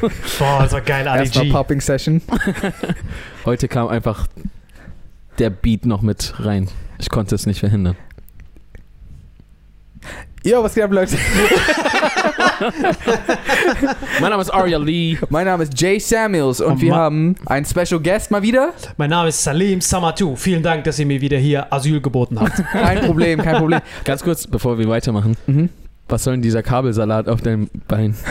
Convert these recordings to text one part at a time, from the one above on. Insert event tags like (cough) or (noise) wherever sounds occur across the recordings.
Boah, das war geil, Ali Erstmal G. Popping Session. (laughs) Heute kam einfach der Beat noch mit rein. Ich konnte es nicht verhindern. Jo, was geht ab, Leute? (laughs) Mein Name ist Arya Lee. Mein Name ist Jay Samuels und Oh, wir haben einen Special Guest mal wieder. Mein Name ist Salim Samatu. Vielen Dank, dass ihr mir wieder hier Asyl geboten habt. Kein Problem, kein Problem. Ganz kurz, bevor wir weitermachen. Mhm. Was soll denn dieser Kabelsalat auf deinem Bein? (laughs)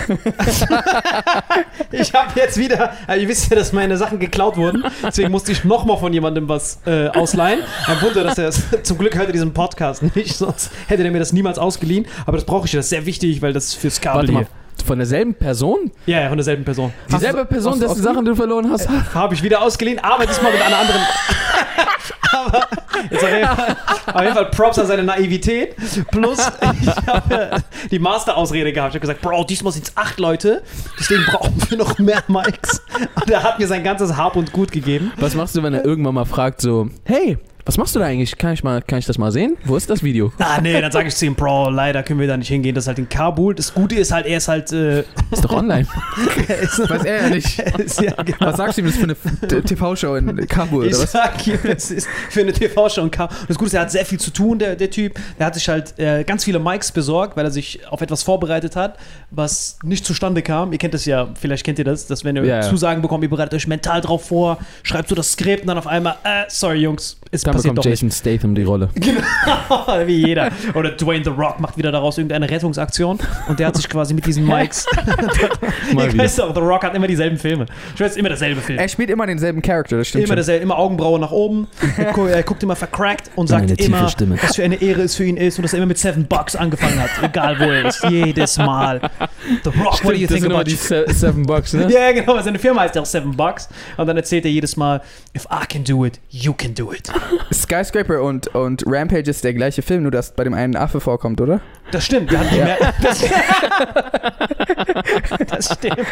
Ich habe jetzt wieder, also ihr wisst ja, dass meine Sachen geklaut wurden, deswegen musste ich nochmal von jemandem was äh, ausleihen. Ein Wunder, dass er es, (laughs) zum Glück hört er diesen Podcast nicht, sonst hätte er mir das niemals ausgeliehen. Aber das brauche ich, das ist sehr wichtig, weil das fürs Kabel Warte mal, hier. von derselben Person? Ja, ja, von derselben Person. Dieselbe Person, dessen Sachen du verloren hast? Habe ich wieder ausgeliehen, aber diesmal mit einer anderen. (laughs) aber auf jeden, Fall, Props an seine Naivität. Plus, ich habe die Master-Ausrede gehabt. Ich habe gesagt, Bro, diesmal sind es acht Leute, deswegen brauchen wir noch mehr Mikes. Und er hat mir sein ganzes Hab und Gut gegeben. Was machst du, wenn er irgendwann mal fragt, so, hey, was machst du da eigentlich? Kann ich, mal, kann ich das mal sehen? Wo ist das Video? (laughs) Ah, nee, dann sage ich zu ihm, Bro, leider können wir da nicht hingehen. Das ist halt in Kabul. Das Gute ist halt, er ist halt. Äh, (laughs) Ist doch online. (laughs) er ist, Weiß er ja nicht. er ist, ja, genau. Was sagst du ihm, das ist für eine TV-Show in Kabul Ich oder was? sag ihm, es ist für eine TV-Show und K- Das Gute ist, er hat sehr viel zu tun, der, der Typ. Der hat sich halt äh, ganz viele Mics besorgt, weil er sich auf etwas vorbereitet hat, was nicht zustande kam. Ihr kennt das ja, vielleicht kennt ihr das, dass wenn ihr ja. Zusagen bekommt, ihr bereitet euch mental drauf vor, schreibt so das Skript und dann auf einmal, äh, sorry Jungs, es Dann passiert bekommt doch Jason Statham die Rolle. (laughs) nicht. Wie jeder. Oder Dwayne The Rock macht wieder daraus irgendeine Rettungsaktion und der hat sich quasi mit diesen Mics. (laughs) (laughs) Mal ich weiß auch, The Rock hat immer dieselben Filme. Ich weiß, immer derselbe Film. Er spielt immer denselben Charakter, das stimmt Immer dasselbe, immer Augenbraue nach oben. Er, gu er guckt immer vercrackt und sagt immer, Stimme. was für eine Ehre es für ihn ist und dass er immer mit Seven Bucks angefangen hat. Egal wo er ist. Jedes Mal. The Rock, what do you think about die Se Seven Bucks, ne? Ja, genau, seine Firma heißt ja auch Seven Bucks. Und dann erzählt er jedes Mal, if I can do it, you can do it. Skyscraper und, und Rampage ist der gleiche Film, nur dass bei dem einen ein Affe vorkommt, oder? Das stimmt. Wir hatten die mehr, das, (laughs) das stimmt.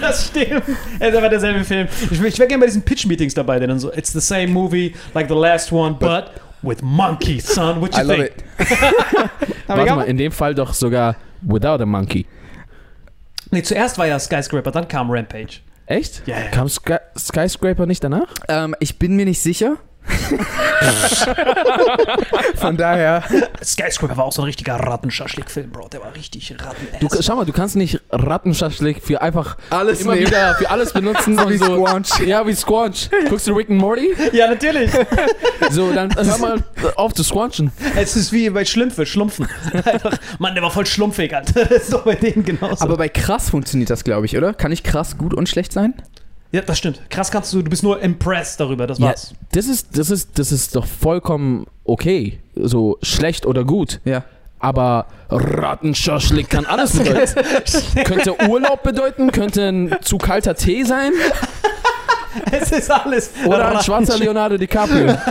Das stimmt. Es ist aber derselbe Film. Ich, ich wäre gerne bei diesen Pitch-Meetings dabei, der dann so, it's the same movie like the last one, but with monkeys, son. What you I love think? it. (laughs) Aber Warte mal, in dem Fall doch sogar Without a Monkey. Nee, zuerst war ja Skyscraper, dann kam Rampage. Echt? Ja, ja. Kam Sky Skyscraper nicht danach? Ähm, ich bin mir nicht sicher. (laughs) Von daher. Skyscraper war auch so ein richtiger Rattenschaschlik-Film, Bro. Der war richtig ratten Du, schau mal, du kannst nicht Rattenschaschlik für einfach Alles immer nehmen. wieder für alles benutzen (laughs) So und wie so. Squanch. Ja, wie Squanch. Guckst du Rick and Morty? Ja, natürlich. (laughs) So, dann hör mal auf zu squanchen. es ist wie bei Schlümpfe, Schlumpfen. Einfach, Mann, der war voll schlumpfig, Alter. Das ist doch bei denen genauso. Aber bei krass funktioniert das, glaube ich, oder? Kann ich krass gut und schlecht sein? Ja, das stimmt. Krass kannst du, du bist nur impressed darüber, das Ja, war's. das ist, das ist, das ist doch vollkommen okay. So schlecht oder gut. Ja. Aber Rattenschaschlik kann alles (laughs) bedeuten. könnte Urlaub bedeuten, könnte ein zu kalter Tee sein (laughs) (laughs) Es ist alles. oder ein schwarzer Leonardo DiCaprio. (laughs)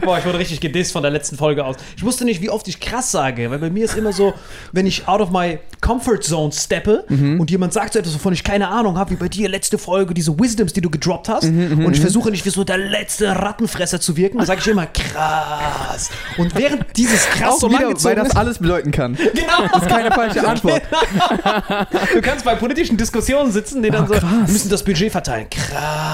Boah, ich wurde richtig gedisst von der letzten Folge aus. Ich wusste nicht, wie oft ich krass sage, weil bei mir ist immer so, wenn ich out of my comfort zone steppe und jemand sagt so etwas, wovon ich keine Ahnung habe, wie bei dir letzte Folge, diese Wisdoms, die du gedroppt hast, und ich versuche nicht wie so der letzte Rattenfresser zu wirken, dann sage ich immer krass. Und während dieses krass Auch so wieder, weil das alles bedeuten kann. (laughs) genau. Das ist keine falsche Antwort. Du kannst bei politischen Diskussionen sitzen, die dann Ah, so, wir müssen das Budget verteilen. Krass.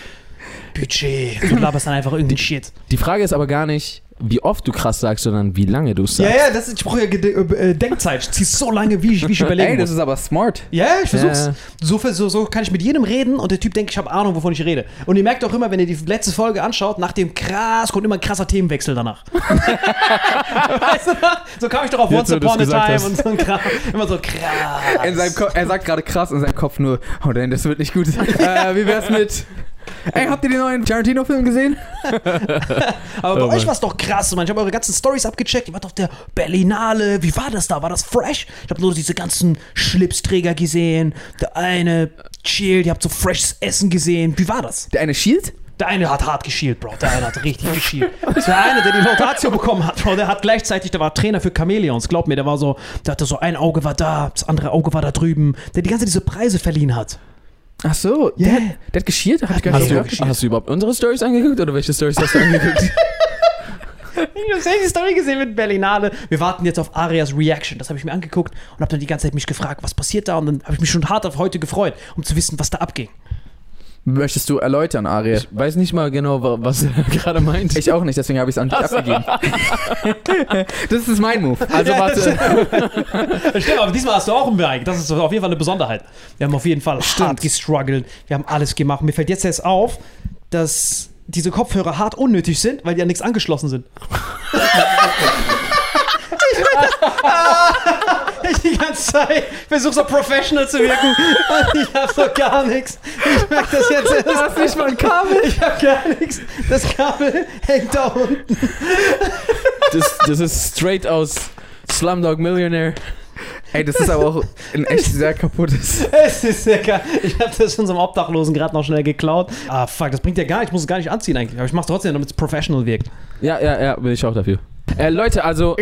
Budget. (laughs) Du laberst dann einfach irgendeinen Shit. Die Frage ist aber gar nicht, wie oft du krass sagst, sondern wie lange du es Ja, sagst. ja, das ist, ich brauche ja Gede- äh, Denkzeit. Ich zieh's so lange, wie ich, wie ich überlegen Ey, das ist aber smart. Ja, ich versuch's. Ja. So, so, so kann ich mit jedem reden und der Typ denkt, ich habe Ahnung, wovon ich rede. Und ihr merkt auch immer, wenn ihr die letzte Folge anschaut, nach dem krass kommt immer ein krasser Themenwechsel danach. (laughs) weißt du? So kam ich doch auf Jetzt, Once Upon a Time hast. und so ein Kram. Immer so krass. In seinem Ko er sagt gerade krass in seinem Kopf nur, oh nein, das wird nicht gut. (laughs) äh, wie wär's mit. Ey, habt ihr den neuen Tarantino-Film gesehen? (laughs) Aber bei Oh euch war es doch krass. Mann. Ich habe eure ganzen Stories abgecheckt. Ihr wart auf der Berlinale. Wie war das da? War das fresh? Ich habe nur diese ganzen Schlipsträger gesehen. Der eine chillt. Ihr habt so freshes Essen gesehen. Wie war das? Der eine Shield? Der eine hat hart geschielt, Bro. Der eine hat richtig geschielt. Der eine, der die Laudatio bekommen hat, Bro, der hat gleichzeitig, der war Trainer für Chameleons. Glaub mir, der war so, der hatte so ein Auge war da, das andere Auge war da drüben, der die ganze Zeit diese Preise verliehen hat. Ach so, der, Yeah. hat, der hat ich gar Hast du, gehört. hast du überhaupt unsere Stories angeguckt oder welche Stories hast du angeguckt? (laughs) Ich habe die Story gesehen mit Berlinale. Wir warten jetzt auf Arias Reaction. Das habe ich mir angeguckt und habe dann die ganze Zeit mich gefragt, was passiert da? Und dann habe ich mich schon hart auf heute gefreut, um zu wissen, was da abging. Möchtest du erläutern, Ariel? Ich weiß nicht mal genau, wa- was er (laughs) gerade meint. Ich auch nicht, deswegen habe ich es an dich abgegeben. (laughs) das ist mein Move. also Ja, warte. (laughs) Stimmt, aber diesmal hast du auch ein Bike. Das ist auf jeden Fall eine Besonderheit. Wir haben auf jeden Fall hart Stimmt. gestruggelt. Wir haben alles gemacht. Mir fällt jetzt erst auf, dass diese Kopfhörer hart unnötig sind, weil die an nichts angeschlossen sind. ich die ganze Zeit versuche so professional zu wirken und ich habe so gar nichts. Ich merke das jetzt erst. Du hast nicht mal ein Kabel. Ich habe gar nichts. Das Kabel hängt da unten. Das, das ist straight aus Slumdog Millionaire. Ey, das ist aber auch ein echt sehr kaputtes. Es ist sehr geil. Ich habe das von so einem Obdachlosen gerade noch schnell geklaut. Ah, fuck, das bringt ja gar nicht. Ich muss es gar nicht anziehen eigentlich. Aber ich mach's trotzdem, damit es professional wirkt. Ja, ja, ja, bin ich auch dafür. Äh, Leute, also,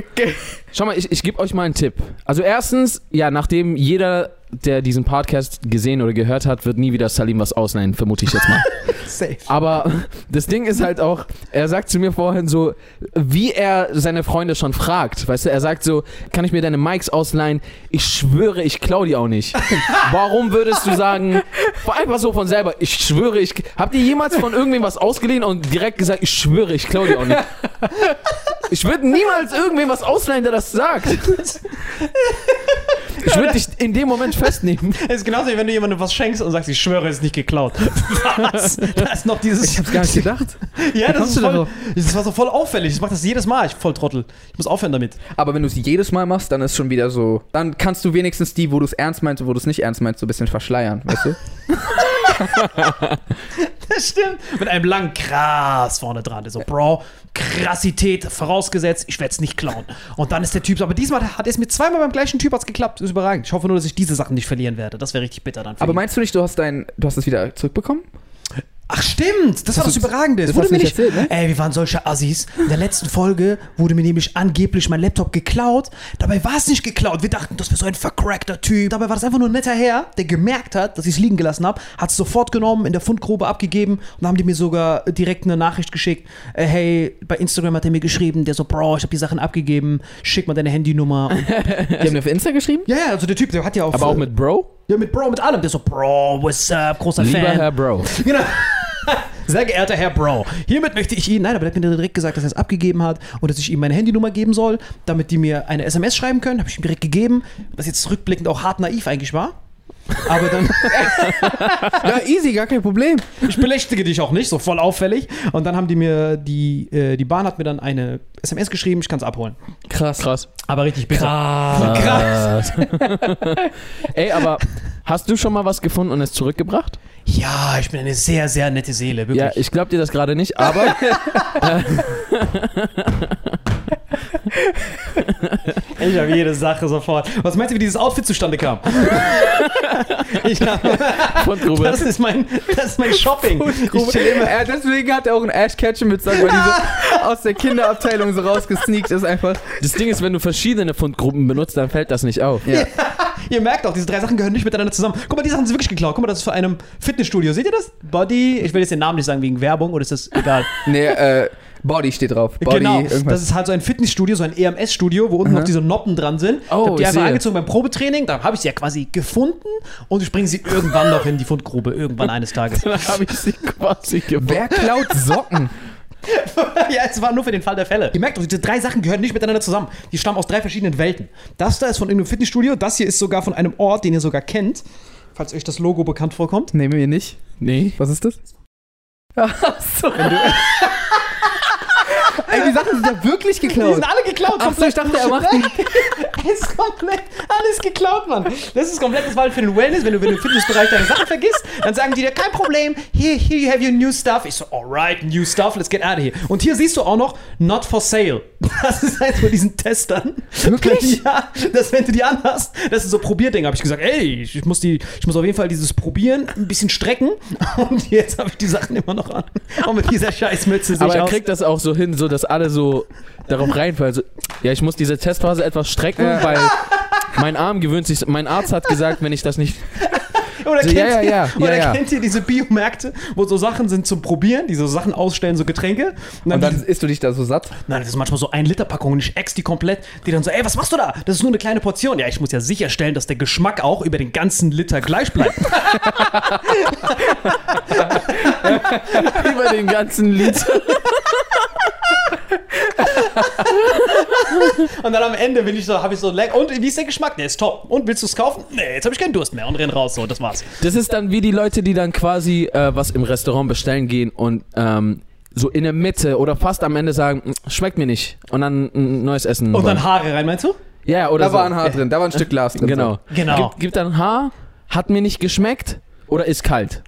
schau mal, ich, ich gebe euch mal einen Tipp. Also erstens, ja, nachdem jeder, der diesen Podcast gesehen oder gehört hat, wird nie wieder Salim was ausleihen, vermute ich jetzt mal. (laughs) Safe. Aber (laughs) das Ding ist halt auch, er sagt zu mir vorhin so, wie er seine Freunde schon fragt. Weißt du, er sagt so, kann ich mir deine Mikes ausleihen? Ich schwöre, ich klau die auch nicht. (laughs) Warum würdest du sagen, einfach so von selber, ich schwöre, ich. Habt ihr jemals von irgendwem was ausgeliehen und direkt gesagt, ich schwöre, ich klau die auch nicht? Ich würde niemals irgendwem was ausleihen, der das sagt. Ich würde dich in dem Moment festnehmen. Es ist genauso wie wenn du jemandem was schenkst und sagst, ich schwöre, es ist nicht geklaut. Was? Da ist noch dieses. Ich hab's gar nicht gedacht. ja, das, ist voll, das war so voll auffällig. Ich mach das jedes Mal. Ich voll Trottel. Ich muss aufhören damit. Aber wenn du es jedes Mal machst, dann ist schon wieder so. Dann kannst du wenigstens die, wo du es ernst meinst und wo du es nicht ernst meinst, so ein bisschen verschleiern, weißt du? (laughs) Das stimmt. Mit einem langen Krass vorne dran. Der so, Bro, Krassität vorausgesetzt, ich werde es nicht klauen. Und dann ist der Typ aber diesmal hat es mit zweimal beim gleichen Typ hat's geklappt. Das ist überragend. Ich hoffe nur, dass ich diese Sachen nicht verlieren werde. Das wäre richtig bitter dann. Für Aber ihn. meinst du nicht, du hast dein, du hast es wieder zurückbekommen? Ach stimmt, das war das hast du- Überragende. das wurde mir nicht erzählt, ne? Ey, wir waren solche Assis. In der letzten Folge wurde mir nämlich angeblich mein Laptop geklaut. Dabei war es nicht geklaut. Wir dachten, das wäre so ein vercrackter Typ. Dabei war das einfach nur ein netter Herr, der gemerkt hat, dass ich es liegen gelassen habe, hat es sofort genommen, in der Fundgrube abgegeben und dann haben die mir sogar direkt eine Nachricht geschickt. Äh, hey, bei Instagram hat er mir geschrieben, der so, Bro, ich habe die Sachen abgegeben, schick mal deine Handynummer. (laughs) Die haben dir auf Insta geschrieben? ja, ja, also der Typ, der hat ja auf. Aber auch mit Bro? Ja, mit Bro, mit allem. Der so, Bro, what's up, großer Lieber Fan. Herr Bro. Genau. (laughs) Sehr geehrter Herr Bro, hiermit möchte ich Ihnen, nein, aber der hat mir direkt gesagt, dass er es abgegeben hat und dass ich ihm meine Handynummer geben soll, damit die mir eine SMS schreiben können. Habe ich ihm direkt gegeben, was jetzt rückblickend auch hart naiv eigentlich war. Aber dann, (laughs) Ja, easy, gar kein Problem. ich belästige dich auch nicht, so voll auffällig. Und dann haben die mir, die, äh, die Bahn hat mir dann eine SMS geschrieben, ich kann es abholen. Krass. Krass. Aber richtig bitter. Krass. (laughs) (laughs) Ey, aber hast du schon mal was gefunden und es zurückgebracht? Ja, ich bin eine sehr, sehr nette Seele, wirklich. Ja, ich glaube dir das gerade nicht, aber (laughs) Ich habe jede Sache sofort. Was meinst du, wie dieses Outfit zustande kam? (laughs) ich Fundgrube. das ist mein, das ist mein Shopping. Ich chill immer. Ja, deswegen hat er auch einen Ash Ketchum mit, weil die so aus der Kinderabteilung so rausgesneakt ist einfach. Das Ding ist, wenn du verschiedene Fundgruppen benutzt, dann fällt das nicht auf. Ja. (laughs) Ihr merkt auch, diese drei Sachen gehören nicht miteinander zusammen. Guck mal, die Sachen sind wirklich geklaut. Guck mal, das ist von einem Fitnessstudio. Seht ihr das? Body. Ich will jetzt den Namen nicht sagen wegen Werbung oder ist das egal? Nee, äh, Body steht drauf. Body, genau. Das irgendwas. ist halt so ein Fitnessstudio, so ein EMS-Studio, wo unten Aha. noch diese Noppen dran sind. Oh, ich hab die ich einfach sehe. angezogen beim Probetraining. Da habe ich sie ja quasi gefunden und ich bringe sie irgendwann noch in die Fundgrube. Irgendwann eines Tages. (laughs) Dann habe ich sie quasi gewonnen. (laughs) Wer klaut Socken? (laughs) ja, es war nur für den Fall der Fälle. Ihr merkt doch, diese drei Sachen gehören nicht miteinander zusammen. Die stammen aus drei verschiedenen Welten. Das da ist von irgendeinem Fitnessstudio, das hier ist sogar von einem Ort, den ihr sogar kennt. Falls euch das Logo bekannt vorkommt. Nehmen wir nicht. Nee. Was ist das? Achso. Ey, die Sachen sind ja wirklich Die geklaut. sind alle geklaut. Ach so, ich dachte, er macht (laughs) die. Es ist komplett alles geklaut, Mann. Das ist komplett das war für den Wellness. Wenn du, wenn du im Fitnessbereich deine Sachen vergisst, dann sagen die dir, kein Problem, here, here you have your new stuff. Ich so, alright, new stuff, let's get out of here. Und hier siehst du auch noch, not for sale. (laughs) Das ist eins von diesen Testern. Wirklich? (laughs) Ja, dass wenn du die anhast, das ist so Probierding. Habe ich gesagt, ey, ich muss, die, ich muss auf jeden Fall dieses Probieren ein bisschen strecken. Und jetzt habe ich die Sachen immer noch an. Und mit dieser Scheißmütze sehe Aber ich er aus. kriegt das auch so hin, so dass alle so darauf reinfallen. So, ja, ich muss diese Testphase etwas strecken, weil mein Arm gewöhnt sich. Mein Arzt hat gesagt, wenn ich das nicht. Oder So, kennt, ja, ja, ihr, ja, oder ja, ja. kennt ihr diese Biomärkte, wo so Sachen sind zum Probieren, die so Sachen ausstellen, so Getränke? Und Und dann isst du dich da so satt. Nein, das ist manchmal so ein Liter Packung und ich ex die komplett. Die dann so, ey, was machst du da? Das ist nur eine kleine Portion. Ja, ich muss ja sicherstellen, dass der Geschmack auch über den ganzen Liter gleich bleibt. (laughs) (laughs) Über den ganzen Lied. (laughs) (laughs) Und dann am Ende bin ich so, habe ich so lecker. Und wie ist der Geschmack? Der ist top. Und willst du es kaufen? Nee, jetzt habe ich keinen Durst mehr und renn raus. So, das war's. Das ist dann wie die Leute, die dann quasi äh, was im Restaurant bestellen gehen und ähm, so in der Mitte oder fast am Ende sagen, "Mm, schmeckt mir nicht. Und dann ein neues Essen. Und wollen. dann Haare rein, meinst du? ja, oder Da so. war ein Haar drin, da war ein Stück Glas drin. Genau. Genau. Gibt, gibt dann ein Haar, hat mir nicht geschmeckt oder ist kalt.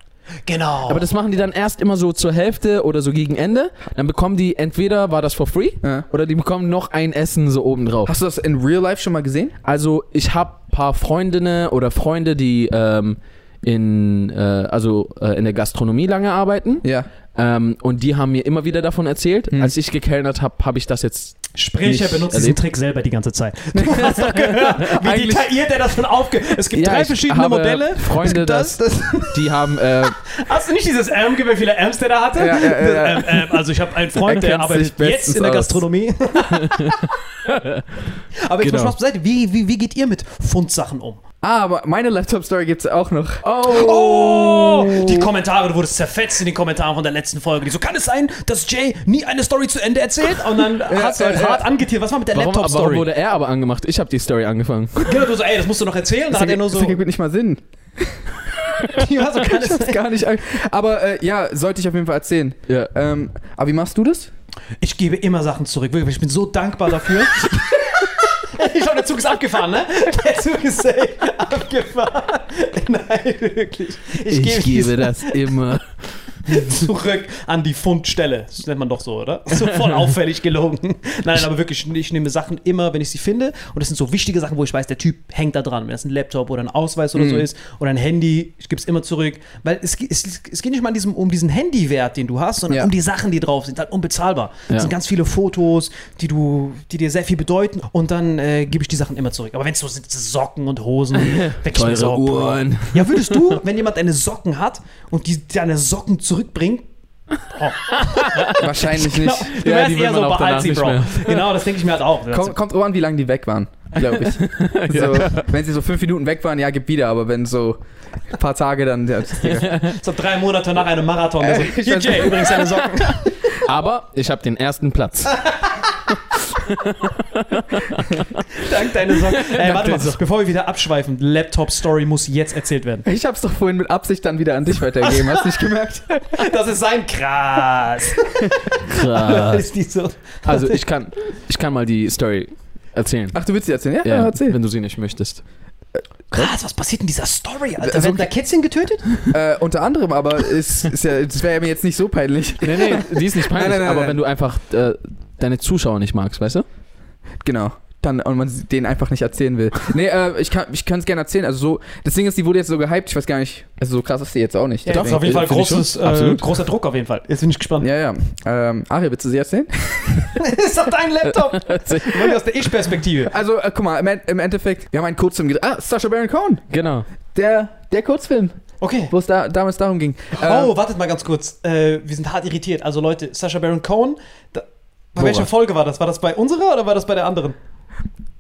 Genau. Aber das machen die dann erst immer so zur Hälfte oder so gegen Ende. Dann bekommen die entweder war das for free Ja. oder die bekommen noch ein Essen so oben drauf. Hast du das in Real Life schon mal gesehen? Also ich habe paar Freundinnen oder Freunde, die ähm, in äh, also äh, in der Gastronomie lange arbeiten Ja. ähm, und die haben mir immer wieder davon erzählt. Hm. Als ich gekellnert habe, habe ich das jetzt Sprich, er benutzt diesen. Trick selber die ganze Zeit. Du (laughs) hast doch gehört, wie Eigentlich- detailliert er das schon aufge... Es gibt Ja, drei verschiedene Modelle. (laughs) Freunde, gibt das, die haben äh, (laughs) Hast du nicht dieses Arm, wie viele Arms der da hatte? Ja, ja. Ähm, ähm, also ich habe einen Freund, Er der arbeitet jetzt in der. Gastronomie. Aber jetzt Genau. mal Spaß beiseite. Wie, wie, wie geht ihr mit Fundsachen um? Ah, aber meine Laptop-Story gibt's auch noch. Oh! Die Kommentare, du wurdest zerfetzt in den Kommentaren von der letzten Folge. Die so, kann es sein, dass Jay nie eine Story zu Ende erzählt? Und dann hast du halt ja, ja. hart angetiert. Was war mit der warum, warum Laptop-Story? wurde er aber angemacht? Ich habe die Story angefangen. Genau, du so, ey, das musst du noch erzählen. Dann Das hat er nur so, ergibt nicht mal Sinn. (laughs) ja, so kann (laughs) es Ich hab's gar nicht. Aber äh, ja, sollte ich auf jeden Fall erzählen. Ja. Ähm, aber wie machst du das? Ich gebe immer Sachen zurück. Wirklich, ich bin so dankbar dafür. (laughs) (laughs) ich glaube, der Zug ist abgefahren, ne? Der Zug ist safe abgefahren. (laughs) Nein, wirklich. Ich, gebe, gebe das immer. (laughs) zurück an die Fundstelle. Das nennt man doch so, oder? So voll (laughs) auffällig gelogen. Nein, aber wirklich, ich nehme Sachen immer, wenn ich sie finde. Und das sind so wichtige Sachen, wo ich weiß, der Typ hängt da dran. Wenn das ein Laptop oder ein Ausweis oder so ist oder ein Handy, ich gebe es immer zurück. Weil es, es, es geht nicht mal an diesem, um diesen Handywert, den du hast, sondern Ja. um die Sachen, die drauf sind. Halt unbezahlbar. Ja. Das sind ganz viele Fotos, die du, die dir sehr viel bedeuten. Und dann äh, gebe ich die Sachen immer zurück. Aber wenn es so sind, Socken und Hosen, (laughs) weg Teure so, boah. Uhren. Ja, würdest du, wenn jemand deine Socken hat und die deine Socken zurückbringt, (laughs) Wahrscheinlich Genau, nicht. du Ja, wärst eher so auch behalt sie, Bro. (laughs) Genau, das denke ich mir halt auch. Kommt, kommt an, wie lange die weg waren, glaube ich. (laughs) so, wenn sie so fünf Minuten weg waren, ja, gib wieder. Aber wenn so ein paar Tage, dann. Ja, So drei Monate nach einem Marathon. Äh, so, Jay, übrigens deine Socken. Aber ich habe den ersten Platz. Dank deine Socken. (laughs) Ey, warte mal, Socken. bevor wir wieder abschweifen, Laptop-Story muss jetzt erzählt werden. ich hab's doch vorhin mit Absicht dann wieder an dich weitergegeben. Hast du nicht gemerkt? (laughs) Das ist sein krass. Krass. (laughs) ist die so. Also ich kann, ich kann mal die Story erzählen. Ach, du willst sie erzählen? Ja, Ja, ja erzähl. wenn du sie nicht möchtest. Krass, was passiert in dieser Story, Alter? Also, Werden da Kätzchen getötet? Äh, unter anderem, aber es ist ja, das wäre ja mir jetzt nicht so peinlich. Nee, nee, die ist nicht peinlich, Nein, nein, nein, aber nein. wenn du einfach äh, deine Zuschauer nicht magst, weißt du? Genau. Dann, und man denen einfach nicht erzählen will. (laughs) Nee, äh, ich kann ich es gerne erzählen. Also so, das Ding ist, die wurde jetzt so gehypt, ich weiß gar nicht, also so krass ist die jetzt auch nicht. Ja, das ist auf jeden Fall großes, äh, Absolut. großer Druck auf jeden Fall. Jetzt bin ich gespannt. Ja, ja. Ähm, Ari, willst du sie erzählen? (laughs) ist doch dein Laptop. (laughs) Aus der Ich-Perspektive. Also, äh, guck mal, im, im Endeffekt, wir haben einen Kurzfilm gedreht. Ah, Sacha Baron Cohen. Genau. Der, der Kurzfilm, Okay. wo es da, damals darum ging. Oh, wartet mal ganz kurz. Äh, wir sind hart irritiert. Also Leute, Sacha Baron Cohen, da, bei welcher Folge war das? War das bei unserer oder war das bei der anderen?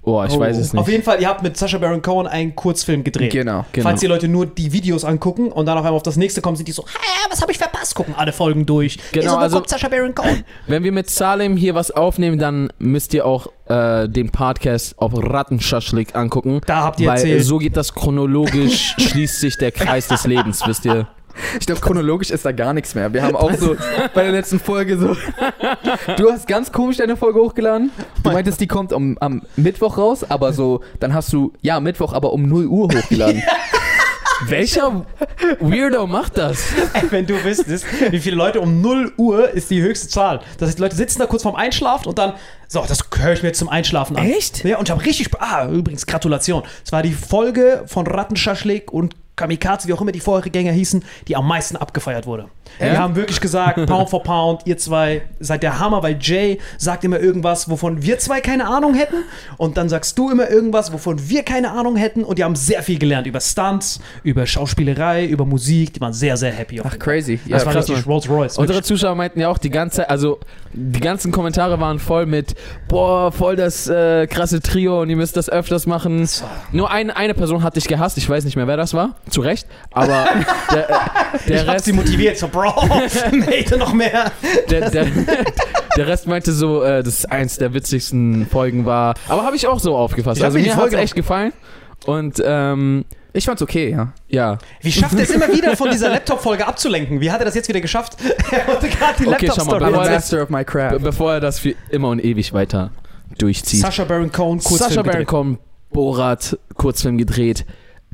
Oh, ich Oh. weiß es Auf nicht. jeden Fall, ihr habt mit Sacha Baron Cohen einen Kurzfilm gedreht. Genau. Genau. Falls die Leute nur die Videos angucken und dann auf einmal auf das nächste kommen, sind die so, hä, was habe ich verpasst? Gucken alle Folgen durch. Genau, also- kommt Sacha Baron Cohen? (laughs) Wenn wir mit Salem hier was aufnehmen, dann müsst ihr auch äh, den Podcast auf Rattenschaschlik angucken. Da habt ihr weil erzählt. so geht das chronologisch, (laughs) schließt sich der Kreis des Lebens, wisst ihr. Ich glaube, chronologisch ist da gar nichts mehr. Wir haben auch so bei der letzten Folge so. (laughs) Du hast ganz komisch deine Folge hochgeladen. Du meintest, die kommt am, am Mittwoch raus, aber so, dann hast du, ja, Mittwoch, aber um 0 Uhr hochgeladen. (laughs) Welcher Weirdo macht das? Ey, wenn du wüsstest, wie viele Leute um 0 Uhr ist die höchste Zahl. Das heißt, die Leute sitzen da kurz vorm Einschlafen und dann, so, das höre ich mir jetzt zum Einschlafen an. Echt? Ja, und ich habe richtig. Ah, übrigens, Gratulation. Es war die Folge von Rattenschaschlik und Kamikaze, wie auch immer die Vorgänger hießen, die am meisten abgefeiert wurde. Ja? Wir haben wirklich gesagt, (laughs) Pound for Pound, ihr zwei seid der Hammer, weil Jay sagt immer irgendwas, wovon wir zwei keine Ahnung hätten. Und dann sagst du immer irgendwas, wovon wir keine Ahnung hätten. Und die haben sehr viel gelernt über Stunts, über Schauspielerei, über Musik. Die waren sehr, sehr happy. Ach, crazy. Ja, Das war krass, richtig Rolls Royce. Unsere Zuschauer meinten ja auch die ganze, also die ganzen Kommentare waren voll mit, boah, voll das äh, krasse Trio und ihr müsst das öfters machen. Nur ein, eine Person hat dich gehasst, ich weiß nicht mehr, wer das war, zu Recht, aber (laughs) der, der ich Rest, sie motiviert, so, Bro, (laughs) mate noch mehr. der, der, (laughs) der Rest meinte so, äh, das eins der witzigsten Folgen war. Aber habe ich auch so aufgefasst. Also mir hat es Folge echt gefallen. Und ähm, Ich fand's okay, ja. ja. Wie schafft er es immer wieder von dieser Laptop-Folge abzulenken? Wie hat er das jetzt wieder geschafft? er wollte gerade die Okay, Laptop-Story bevor master of my Be craft. bevor er das für immer und ewig weiter durchzieht. Sasha Baron Cohen, Kurzfilm Sasha Baron. Cohen, Borat, Kurzfilm gedreht.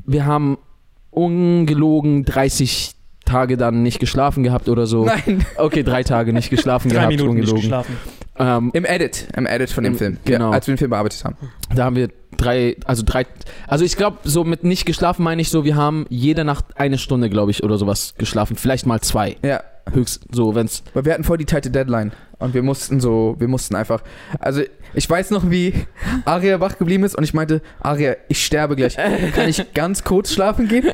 Wir haben ungelogen 30 Tage dann nicht geschlafen gehabt oder so. Nein, (laughs) Okay, drei Tage nicht geschlafen Drei gehabt, Minuten nicht ungelogen. geschlafen. Ähm, im Edit. Im Edit von dem Im- Film. genau. Ja, als wir den Film bearbeitet haben. da haben wir drei, also drei, also ich glaube, so mit nicht geschlafen meine ich so, wir haben jede Nacht eine Stunde, glaube ich, oder sowas geschlafen. Vielleicht mal zwei. Ja, Höchst, so, wenn's. weil wir hatten voll die tighte Deadline. Und wir mussten so, wir mussten einfach. Also, ich weiß noch, wie Aria wach geblieben ist und ich meinte, Aria, ich sterbe gleich. Kann ich ganz kurz schlafen gehen?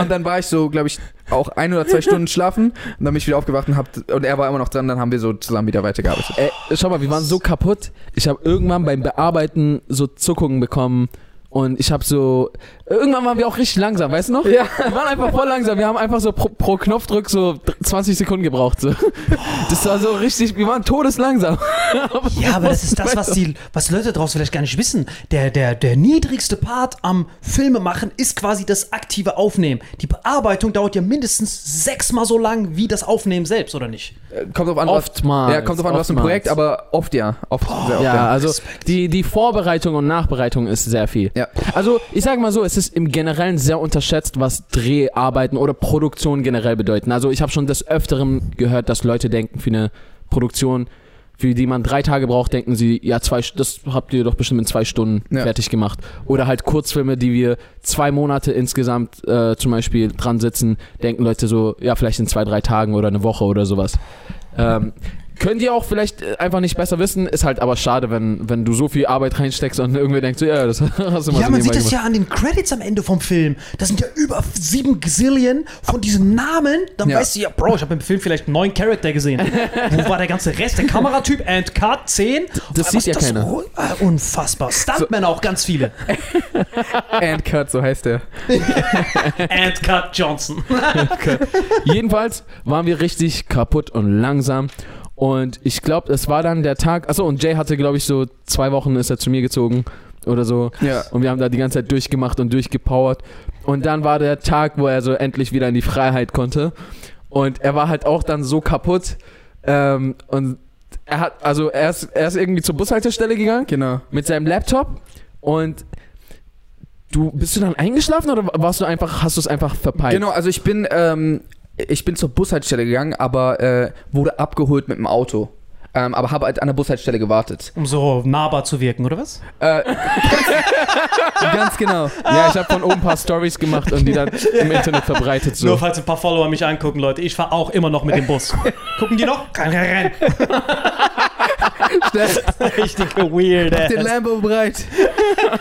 Und dann war ich so, glaube ich, auch ein oder zwei Stunden schlafen. Und dann bin ich wieder aufgewacht und, hab, und er war immer noch dran. Dann haben wir so zusammen wieder weitergearbeitet. Äh, schau mal, wir waren so kaputt. Ich habe irgendwann beim Bearbeiten so Zuckungen bekommen. Und ich habe so. Irgendwann waren wir auch richtig langsam, weißt du noch? Ja. Wir waren einfach voll langsam. Wir haben einfach so pro, pro Knopfdruck so 20 Sekunden gebraucht. So. Das war so richtig. Wir waren todeslangsam. (laughs) Ja, aber das ist das, was die, was Leute draußen vielleicht gar nicht wissen. Der, der, der niedrigste Part am Filmemachen ist quasi das aktive Aufnehmen. Die Bearbeitung dauert ja mindestens sechsmal so lang wie das Aufnehmen selbst, oder nicht? Äh, Kommt drauf an, Oftmals. ja, kommt drauf an, was oftmals. Projekt, aber oft ja. Oft, sehr oft, Ja, also Respekt. die, die Vorbereitung und Nachbereitung ist sehr viel. Ja. Also ich sage mal so, es ist im Generellen sehr unterschätzt, was Dreharbeiten oder Produktion generell bedeuten. Also ich habe schon des Öfteren gehört, dass Leute denken, für eine Produktion, für die man drei Tage braucht, denken sie, ja, zwei, das habt ihr doch bestimmt in zwei Stunden Ja. fertig gemacht. Oder halt Kurzfilme, die wir zwei Monate insgesamt äh, zum Beispiel dran sitzen, denken Leute so, ja, vielleicht in zwei, drei Tagen oder eine Woche oder sowas. Ähm, könnt ihr auch vielleicht äh, einfach nicht besser wissen, ist halt aber schade, wenn, wenn du so viel Arbeit reinsteckst und irgendwer denkt so, ja, das (laughs) hast du mal Ja, so man nebenbei sieht das gemacht. ja an den Credits am Ende vom Film. Das sind ja über sieben Gazillion von diesen Namen. Dann Ja. weißt du ja, Bro, ich habe im Film vielleicht neun Charakter gesehen. (laughs) Wo war der ganze Rest? Der Kameratyp, and Cut, 10. Das sieht ja ist keiner. so- Ah, Unfassbar. Stuntmen auch ganz viele. (laughs) And Cut, so heißt der. and Cut Johnson. Jedenfalls waren wir richtig kaputt und langsam. Und ich glaube, es war dann der Tag. Achso, und Jay hatte, glaube ich, so zwei Wochen ist er zu mir gezogen oder so. Ja. Und wir haben da die ganze Zeit durchgemacht und durchgepowert. Und dann war der Tag, wo er so endlich wieder in die Freiheit konnte. Und er war halt auch dann so kaputt. Ähm, und er hat, also er ist, er ist irgendwie zur Bushaltestelle gegangen Genau. mit seinem Laptop. Und du bist du dann eingeschlafen oder warst du einfach, hast du es einfach verpeilt? Genau, also ich bin, ähm, ich bin zur Bushaltestelle gegangen, aber äh, wurde abgeholt mit dem Auto. Ähm, aber habe halt an der Bushaltestelle gewartet. Um so nahbar zu wirken, oder was? Äh, (laughs) ganz genau. Ja, ich habe von oben ein paar Stories gemacht und die dann im Internet verbreitet. So. Nur falls ein paar Follower mich angucken, Leute. Ich fahre auch immer noch mit dem Bus. Gucken die noch? Kein Rennen. Richtig weird, Den ey. Lambo bereit. (laughs)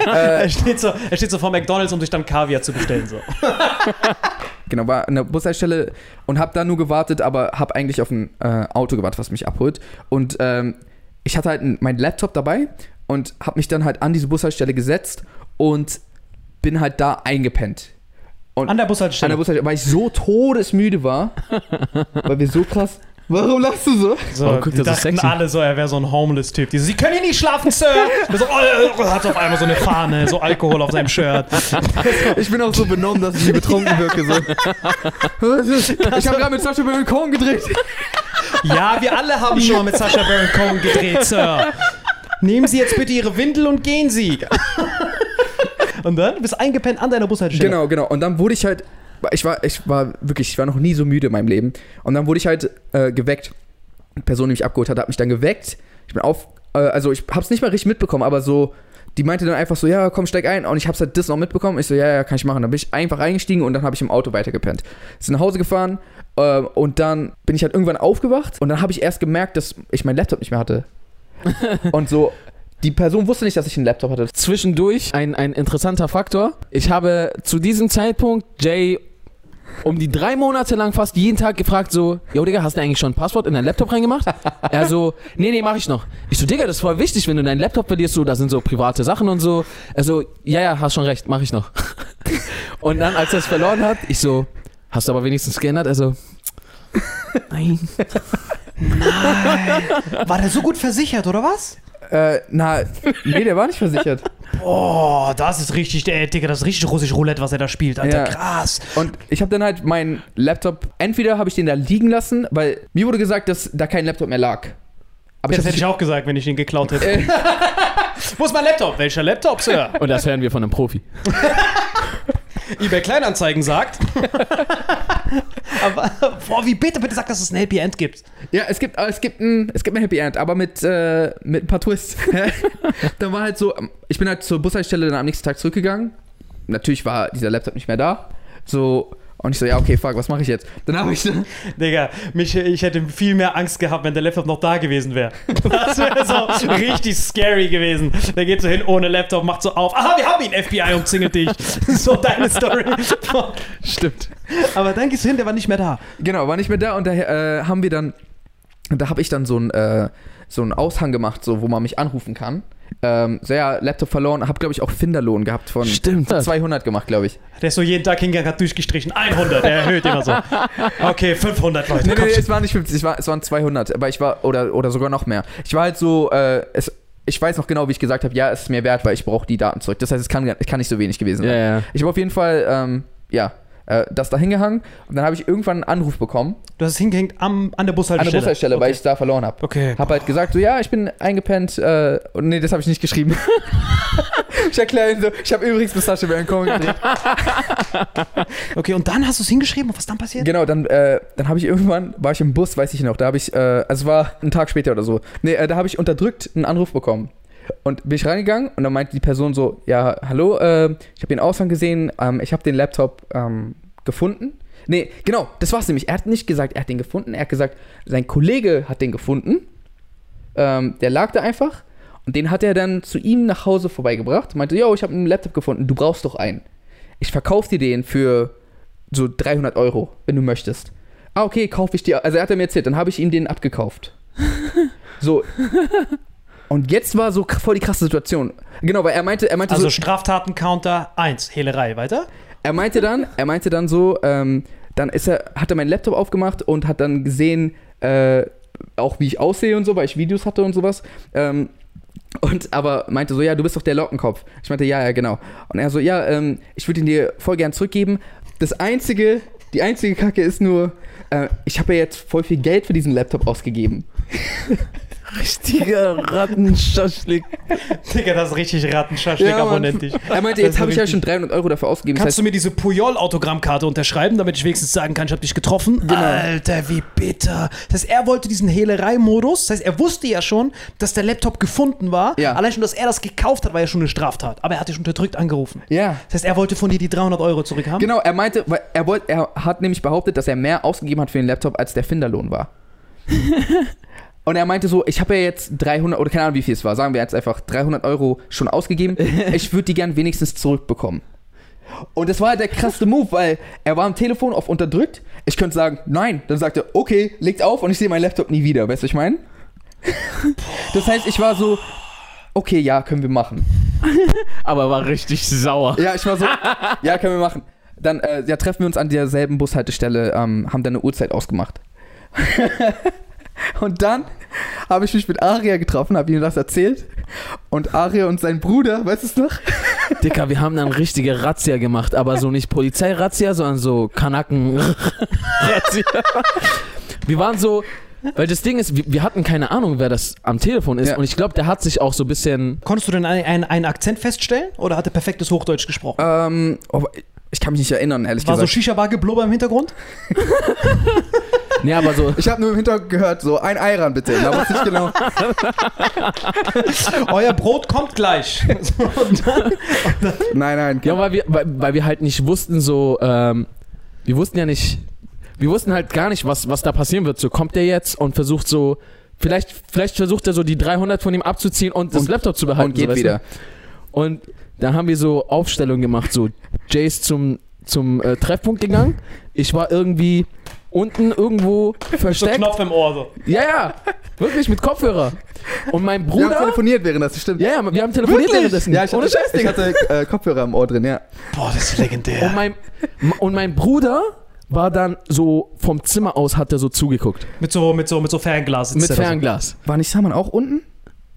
Er steht, so, er steht so vor McDonalds, um sich dann Kaviar zu bestellen. So. (laughs) Genau, war an der Bushaltestelle und habe da nur gewartet, aber habe eigentlich auf ein äh, Auto gewartet, was mich abholt. Und ähm, ich hatte halt meinen Laptop dabei und habe mich dann halt an diese Bushaltestelle gesetzt und bin halt da eingepennt. Und An der an Bushaltestelle. der Bushaltestelle, weil ich so todesmüde war, (laughs) weil wir so krass. Warum lachst du so? So, Warum guckt die er so dachten sexy? alle so, er wäre so ein Homeless-Typ. Die so, Sie können hier nicht schlafen, Sir. (laughs) So, oh, oh, hat auf einmal so eine Fahne, so Alkohol auf seinem Shirt. (laughs) Ich bin auch so benommen, dass ich hier betrunken wirke. So. (laughs) Ich habe gerade mit Sascha Baron Cohen gedreht. Ja, wir alle haben schon mal mit Sacha Baron Cohen gedreht, Sir. Nehmen Sie jetzt bitte Ihre Windel und gehen Sie. Und dann? Du bist eingepennt an deiner Bushaltestelle. Genau, genau. Und dann wurde ich halt, ich war, ich war wirklich, ich war noch nie so müde in meinem Leben. Und dann wurde ich halt äh, geweckt. Die Person, die mich abgeholt hat, hat mich dann geweckt. Ich bin auf, äh, also ich hab's nicht mal richtig mitbekommen, aber so die meinte dann einfach so, ja, komm, steig ein. Und ich hab's halt das noch mitbekommen. Ich so, ja, ja, kann ich machen. Dann bin ich einfach eingestiegen und dann habe ich im Auto weitergepennt. Sind nach Hause gefahren äh, und dann bin ich halt irgendwann aufgewacht und dann habe ich erst gemerkt, dass ich meinen Laptop nicht mehr hatte. (laughs) und so, die Person wusste nicht, dass ich einen Laptop hatte. Zwischendurch ein, ein interessanter Faktor. Ich habe zu diesem Zeitpunkt Jay um die drei Monate lang fast jeden Tag gefragt, so, yo Digga, hast du eigentlich schon ein Passwort in deinen Laptop reingemacht? er so, nee, nee, mach ich noch. Ich so, Digga, das ist voll wichtig, wenn du deinen Laptop verlierst, so, da sind so private Sachen und so. Er so, ja, ja, hast schon recht, mach ich noch. (laughs) und dann, als er es verloren hat, ich so, hast du aber wenigstens geändert? Er so, nein. (laughs) Nein. War der so gut versichert, oder was? Äh, na, nee, der war nicht versichert. (laughs) Oh, das ist richtig, ey, Digga, das ist richtig russisch Roulette, was er da spielt, Alter. Ja. Krass. Und ich habe dann halt meinen Laptop, entweder habe ich den da liegen lassen, weil mir wurde gesagt, dass da kein Laptop mehr lag. Aber Das ich hätte ich auch gesagt, wenn ich ihn geklaut hätte. (laughs) Wo ist mein Laptop? Welcher Laptop, Sir? Und das hören wir von einem Profi. (laughs) eBay Kleinanzeigen sagt. (laughs) Aber, boah, wie bitte, bitte sag, dass es ein Happy End gibt. Ja, es gibt, es gibt ein, es gibt ein Happy End, aber mit, äh, mit ein paar Twists. (laughs) dann war halt so, ich bin halt zur Bushaltestelle dann am nächsten Tag zurückgegangen. Natürlich war dieser Laptop nicht mehr da. So, und ich so, ja, okay, fuck, was mache ich jetzt? Dann habe ich dann, (laughs) Digga, mich, ich hätte viel mehr Angst gehabt, wenn der Laptop noch da gewesen wäre. (laughs) Das wäre so richtig scary gewesen. Der geht so hin ohne Laptop, macht so auf. Aha, wir haben ihn, FBI umzingelt dich. (laughs) So deine Story. Stimmt. Aber dann gehst du hin, der war nicht mehr da. genau, war nicht mehr da und da äh, haben wir dann, da habe ich dann so ein, äh, so einen Aushang gemacht, so, wo man mich anrufen kann. Ähm, so, ja, Laptop verloren, habe, glaube ich, auch Finderlohn gehabt von Stimmt. 200 gemacht, glaube ich. Der ist so jeden Tag hingegangen, hat durchgestrichen. 100, der erhöht immer so. Okay, 500 Leute. Nee, nee, nee, es waren nicht 50, es, war, es waren 200, aber ich war, oder, oder sogar noch mehr. Ich war halt so, äh, es, ich weiß noch genau, wie ich gesagt habe, ja, es ist mir wert, weil ich brauche die Daten zurück. Das heißt, es kann, es kann nicht so wenig gewesen Ja, sein. ja. Ich habe auf jeden Fall, ähm, ja, äh, das da hingehangen und dann habe ich irgendwann einen Anruf bekommen Du hast es hingehängt am, an der an Bushaltestelle. der Bushaltestelle, weil okay. ich es da verloren habe. Okay. Hab halt gesagt, so, ja, ich bin eingepennt, äh, und nee, das habe ich nicht geschrieben. (laughs) ich erkläre ihn so, ich habe übrigens Pistache den Kommen gedreht. (laughs) Okay, und dann hast du es hingeschrieben und was dann passiert? Genau, dann, äh, dann habe ich irgendwann, war ich im Bus, weiß ich noch, da habe ich, äh, also es war ein Tag später oder so, nee, äh, da habe ich unterdrückt einen Anruf bekommen. Und bin ich reingegangen und dann meinte die Person so, ja, hallo, äh, ich habe den Aushang gesehen, ähm, ich habe den Laptop ähm, gefunden. Nee, genau, das war's nämlich. Er hat nicht gesagt, er hat den gefunden, er hat gesagt, sein Kollege hat den gefunden. Ähm, der lag da einfach und den hat er dann zu ihm nach Hause vorbeigebracht. Meinte, yo, ich habe einen Laptop gefunden, du brauchst doch einen. Ich verkaufe dir den für so 300 Euro, wenn du möchtest. Ah, okay, kaufe ich dir. Also er hat er mir erzählt, dann habe ich ihm den abgekauft. (laughs) So. Und jetzt war so voll die krasse Situation. Genau, weil er meinte, er meinte Also so, Straftaten-Counter 1, Hehlerei, weiter? er meinte dann, er meinte dann so, ähm, dann ist er, hat er meinen Laptop aufgemacht und hat dann gesehen, äh, auch wie ich aussehe und so, weil ich Videos hatte und sowas. Ähm, und aber meinte so, ja, du bist doch der Lockenkopf. Ich meinte, ja, ja, genau. Und er so, ja, ähm, ich würde ihn dir voll gern zurückgeben. Das einzige, die einzige Kacke ist nur, äh, ich habe ja jetzt voll viel Geld für diesen Laptop ausgegeben. (laughs) Richtiger Rattenschaschlik. (laughs) Digga, das ist richtig Rattenschaschlik Ja, abonnentisch. Er meinte, Das jetzt habe ich ja schon 300 Euro dafür ausgegeben. Kannst du mir diese Puyol-Autogrammkarte unterschreiben, damit ich wenigstens sagen kann, ich habe dich getroffen? Genau. Alter, wie bitter. Das heißt, er wollte diesen Hehlerei-Modus. Das heißt, er wusste ja schon, dass der Laptop gefunden war. Ja. Allein schon, dass er das gekauft hat, war ja schon eine Straftat. Aber er hat dich unterdrückt angerufen. ja. Das heißt, er wollte von dir die 300 Euro zurückhaben. Genau, er meinte, weil er, wollte, er hat nämlich behauptet, dass er mehr ausgegeben hat für den Laptop, als der Finderlohn war. (laughs) Und er meinte so, ich habe ja jetzt 300, oder keine Ahnung, wie viel es war, sagen wir jetzt einfach 300 Euro schon ausgegeben, (laughs) ich würde die gern wenigstens zurückbekommen. Und das war halt der krasse Move, weil er war am Telefon auf unterdrückt. Ich könnte sagen, nein. Dann sagt er, okay, legt auf und ich sehe meinen Laptop nie wieder. Weißt du, was ich meine? Das heißt, ich war so, okay, ja, können wir machen. (laughs) Aber war richtig sauer. Ja, ich war so, ja, können wir machen. Dann äh, ja, treffen wir uns an derselben Bushaltestelle, ähm, haben dann eine Uhrzeit ausgemacht. (laughs) und dann habe ich mich mit Aria getroffen, habe ihm das erzählt. Und Aria und sein Bruder, weißt du es noch? (laughs) Dicker, wir haben dann richtige Razzia gemacht, aber so nicht Polizeirazzia, sondern so Kanaken-Razzia. (laughs) Wir waren so, weil das Ding ist, wir, hatten keine Ahnung, wer das am Telefon ist Ja. und ich glaube, der hat sich auch so ein bisschen, Konntest du denn einen, einen, einen Akzent feststellen oder hat er perfektes Hochdeutsch gesprochen? Ähm, Ich kann mich nicht erinnern, ehrlich War so gesagt. Shisha-Bar-Geblubber im Hintergrund? (laughs) Nee, aber so. ich habe nur im Hintergrund gehört, so ein Ei ran bitte. Da wusste ich genau. (laughs) Euer Brot kommt gleich. Und (laughs) dann- Nein, nein. Ja, weil wir, weil, weil wir halt nicht wussten, so, ähm, wir wussten ja nicht, wir wussten halt gar nicht, was, was da passieren wird. So kommt der jetzt und versucht so, vielleicht, vielleicht versucht er so die 300 von ihm abzuziehen und das Und- Laptop zu behalten. Und geht so, weißt wieder. Du? Und da haben wir so Aufstellungen gemacht, so Jay ist zum, zum äh, Treffpunkt gegangen. Ich war irgendwie unten irgendwo so versteckt. Knopf im Ohr. So. Ja, ja, wirklich mit Kopfhörer. Und mein Wir haben Bruder. telefoniert während das stimmt. Ja, ja, wir haben telefoniert währenddessen. Ja, ich Ohne hatte, Scheiß, ich hatte äh, Kopfhörer im Ohr drin, ja. Boah, das ist legendär. Und mein, und mein Bruder war dann so vom Zimmer aus, hat er so zugeguckt. Mit so, mit so, mit so Fernglas. Mit er so. Fernglas. War nicht Saman auch unten?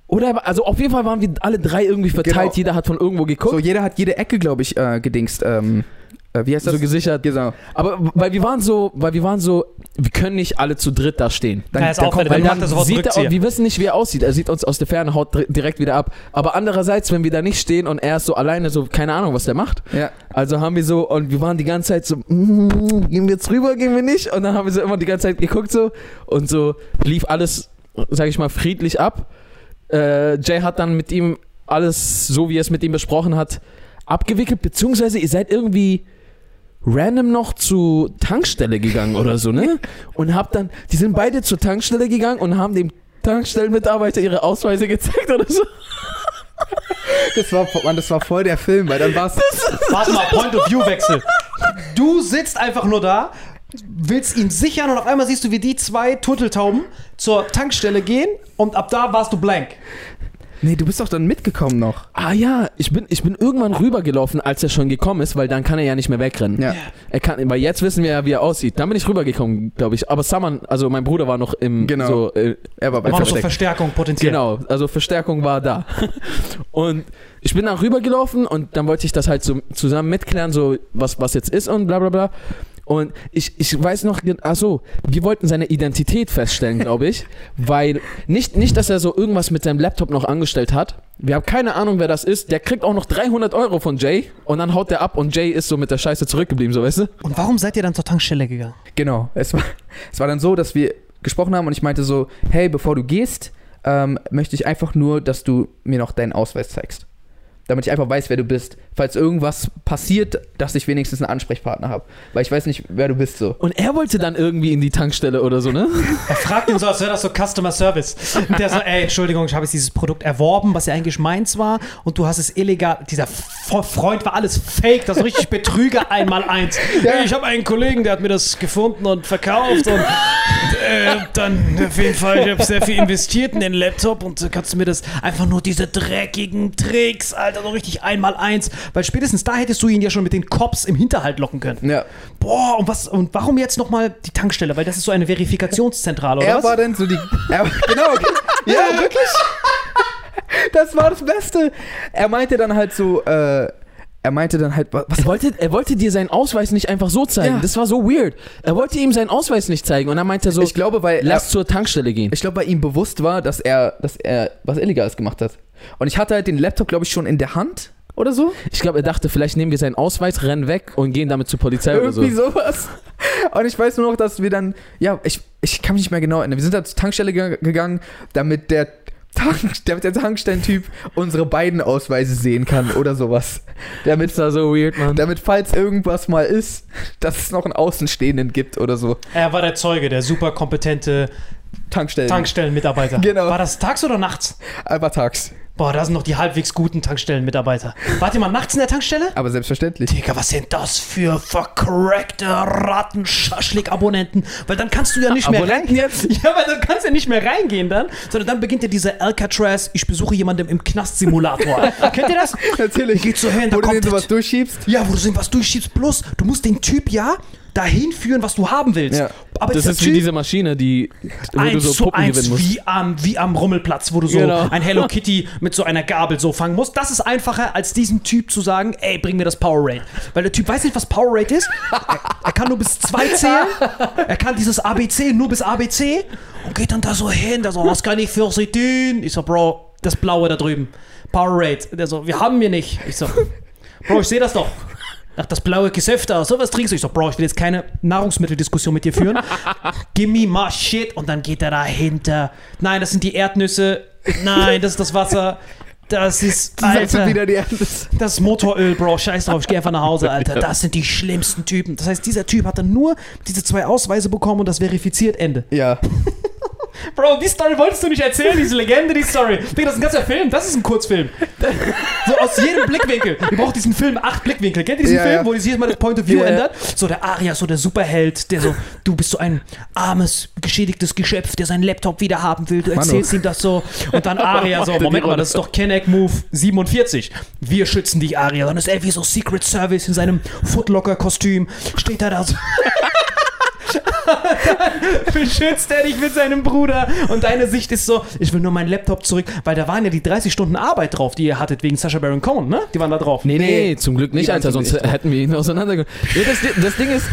Oder, er also auf jeden Fall waren wir alle drei irgendwie verteilt. Genau. Jeder hat von irgendwo geguckt. So, jeder hat jede Ecke, glaube ich, äh, gedingst. Ähm, äh, wie heißt das? so gesichert. genau. Aber weil wir waren so, weil wir waren so, wir können nicht alle zu dritt da stehen. Dann, Ja, ist dann auffällig, kommt, Weil dann er sofort sieht er, wir wissen nicht, wie er aussieht. Er sieht uns aus der Ferne, haut dir- direkt wieder ab. Aber andererseits, wenn wir da nicht stehen und er ist so alleine, so keine Ahnung, was der macht. ja. Also haben wir so, und wir waren die ganze Zeit so, mm, gehen wir jetzt rüber, gehen wir nicht? Und dann haben wir so immer die ganze Zeit geguckt so und so lief alles, sag ich mal, friedlich ab. Äh, Jay hat dann mit ihm alles, so wie er es mit ihm besprochen hat, abgewickelt, beziehungsweise ihr seid irgendwie random noch zur Tankstelle gegangen oder so, ne? (laughs) Und habt dann, die sind beide zur Tankstelle gegangen und haben dem Tankstellenmitarbeiter ihre Ausweise gezeigt oder so. (laughs) Das war, Mann, das war voll der Film, weil dann war es. Warte mal, Point of View Wechsel. Du sitzt einfach nur da, willst ihn sichern und auf einmal siehst du, wie die zwei Turteltauben zur Tankstelle gehen und ab da warst du blank. Nee, du bist doch dann mitgekommen noch. Ah ja, ich bin, ich bin irgendwann rübergelaufen, als er schon gekommen ist, weil dann kann er ja nicht mehr wegrennen. Ja. Er kann, weil jetzt wissen wir ja, wie er aussieht. Dann bin ich rübergekommen, glaube ich. Aber Saman, also mein Bruder war noch im, Genau. so, äh, Er war bei War noch so. Verstärkung potenziell. genau, also Verstärkung war da. (laughs) und ich bin dann rübergelaufen und dann wollte ich das halt so zusammen mitklären, so was, was jetzt ist und bla bla bla. Und ich, ich weiß noch, achso, wir wollten seine Identität feststellen, glaube ich, (laughs) weil nicht, nicht, dass er so irgendwas mit seinem Laptop noch angestellt hat. Wir haben keine Ahnung, wer das ist. Der kriegt auch noch 300 Euro von Jay und dann haut der ab und Jay ist so mit der Scheiße zurückgeblieben, so weißt du? Und warum seid ihr dann zur Tankstelle gegangen? Genau. Es war, es war dann so, dass wir gesprochen haben und ich meinte so, hey, bevor du gehst, ähm, möchte ich einfach nur, dass du mir noch deinen Ausweis zeigst. Damit ich einfach weiß, wer du bist. Falls irgendwas passiert, dass ich wenigstens einen Ansprechpartner habe. Weil ich weiß nicht, wer du bist so. Und er wollte dann irgendwie in die Tankstelle oder so, ne? (laughs) Er fragt ihn so, als wäre das so Customer Service. Und der so, ey, Entschuldigung, ich habe jetzt dieses Produkt erworben, was ja eigentlich meins war, und du hast es illegal. Dieser F Freund war alles fake, das ist richtig Betrüger einmal eins. Hey, ich habe einen Kollegen, der hat mir das gefunden und verkauft und äh, dann auf jeden Fall, ich habe sehr viel investiert in den Laptop und äh, kannst du mir das einfach nur diese dreckigen Tricks, Alter, so richtig einmal eins, weil spätestens da hättest du ihn ja schon mit den Cops im Hinterhalt locken können. Ja. Boah, und was und warum jetzt nochmal die Tankstelle? Weil das ist so eine Verifikationszentrale, oder er was? war dann so die. Er, genau. (laughs) ja, wirklich. Das war das Beste. Er meinte dann halt so, äh, er meinte dann halt, was Er wollte, er wollte dir seinen Ausweis nicht einfach so zeigen. Ja. Das war so weird. Er wollte ihm seinen Ausweis nicht zeigen und dann meinte er so, ich glaube, weil lass zur Tankstelle gehen. Ich glaube, bei ihm bewusst war, dass er, dass er was Illegales gemacht hat. Und ich hatte halt den Laptop, glaube ich, schon in der Hand oder so. Ich glaube, er dachte, vielleicht nehmen wir seinen Ausweis, rennen weg und gehen damit zur Polizei oder so. Irgendwie sowas. Und ich weiß nur noch, dass wir dann, ja, ich, ich kann mich nicht mehr genau erinnern. Wir sind da zur Tankstelle ge gegangen, damit der, Tank, (laughs) damit der Tankstellentyp unsere beiden Ausweise sehen kann oder sowas. Damit, Das war so weird, Mann. damit, falls irgendwas mal ist, dass es noch einen Außenstehenden gibt oder so. Er war der Zeuge, der super kompetente Tankstellen. Tankstellenmitarbeiter. Genau. War das tags oder nachts? Aber tags. Boah, da sind noch die halbwegs guten Tankstellenmitarbeiter. Wart ihr mal nachts in der Tankstelle? Aber selbstverständlich. Digga, was sind das für vercrackte Rattenschaschlik-Abonnenten? Weil dann kannst du ja nicht mehr Abonnenten rein. jetzt? (laughs) Ja, weil dann kannst du ja nicht mehr reingehen dann, sondern dann beginnt ja dieser Alcatraz, ich besuche jemanden im Knast-Simulator. (laughs) Kennt ihr das? Natürlich. Geht so hin, da Wo du kommt den sowas durchschiebst. Ja, wo du so was durchschiebst. Plus, du musst den Typ ja dahin führen, was du haben willst. Ja. Aber Das ist wie Typ, diese Maschine, die, wo du eins so zu Puppen eins gewinnen musst. wie am, wie am Rummelplatz, wo du so Genau. ein Hello (laughs) Kitty mit so einer Gabel so fangen musst. Das ist einfacher, als diesem Typ zu sagen, ey, bring mir das Powerade. Weil der Typ weiß nicht, was Powerade ist. Er, er kann nur bis zwei (laughs) zählen. Er kann dieses ABC nur bis ABC und geht dann da so hin. Der so, was kann ich für Sie tun? Ich so, Bro, das Blaue da drüben. Powerade. Der so, wir haben wir nicht. Ich so, Bro, ich sehe das doch. Ach, das blaue Gesöff da, sowas trinkst du. Ich so, Bro, ich will jetzt keine Nahrungsmitteldiskussion mit dir führen. (laughs) Gimme my shit. Und dann geht er dahinter. Nein, das sind die Erdnüsse. Nein, das ist das Wasser. Das ist, Alter. Wieder die Erntes. das ist Motoröl, Bro. Scheiß drauf, ich geh einfach nach Hause, Alter. Das sind die schlimmsten Typen. Das heißt, dieser Typ hat dann nur diese zwei Ausweise bekommen und das verifiziert Ende. Ja. Bro, die Story wolltest du nicht erzählen, diese Legende, die Story. Digga, das ist ein ganzer Film, das ist ein Kurzfilm. So aus jedem Blickwinkel. Ihr braucht diesen Film acht Blickwinkel. Kennt ihr diesen Ja, Film, ja. wo sich jedes Mal das Point of View Ja, ändert? So der Aria, so der Superheld, der so, du bist so ein armes, geschädigtes Geschöpf, der seinen Laptop wieder haben will. Du erzählst ihm das so. Und dann Aria so, (laughs) Moment mal, das ist doch Kenneck Move 47. Wir schützen dich, Aria. Dann ist er wie so Secret Service in seinem Footlocker-Kostüm. Steht er da so. (laughs) (laughs) beschützt er dich mit seinem Bruder und deine Sicht ist so, ich will nur meinen Laptop zurück, weil da waren ja die 30 Stunden Arbeit drauf, die ihr hattet wegen Sacha Baron Cohen, ne? Die waren da drauf. Nee, nee, zum Glück nicht, Alter, sonst Glück hätten wir ihn auseinandergenommen. Ja, das, das Ding ist,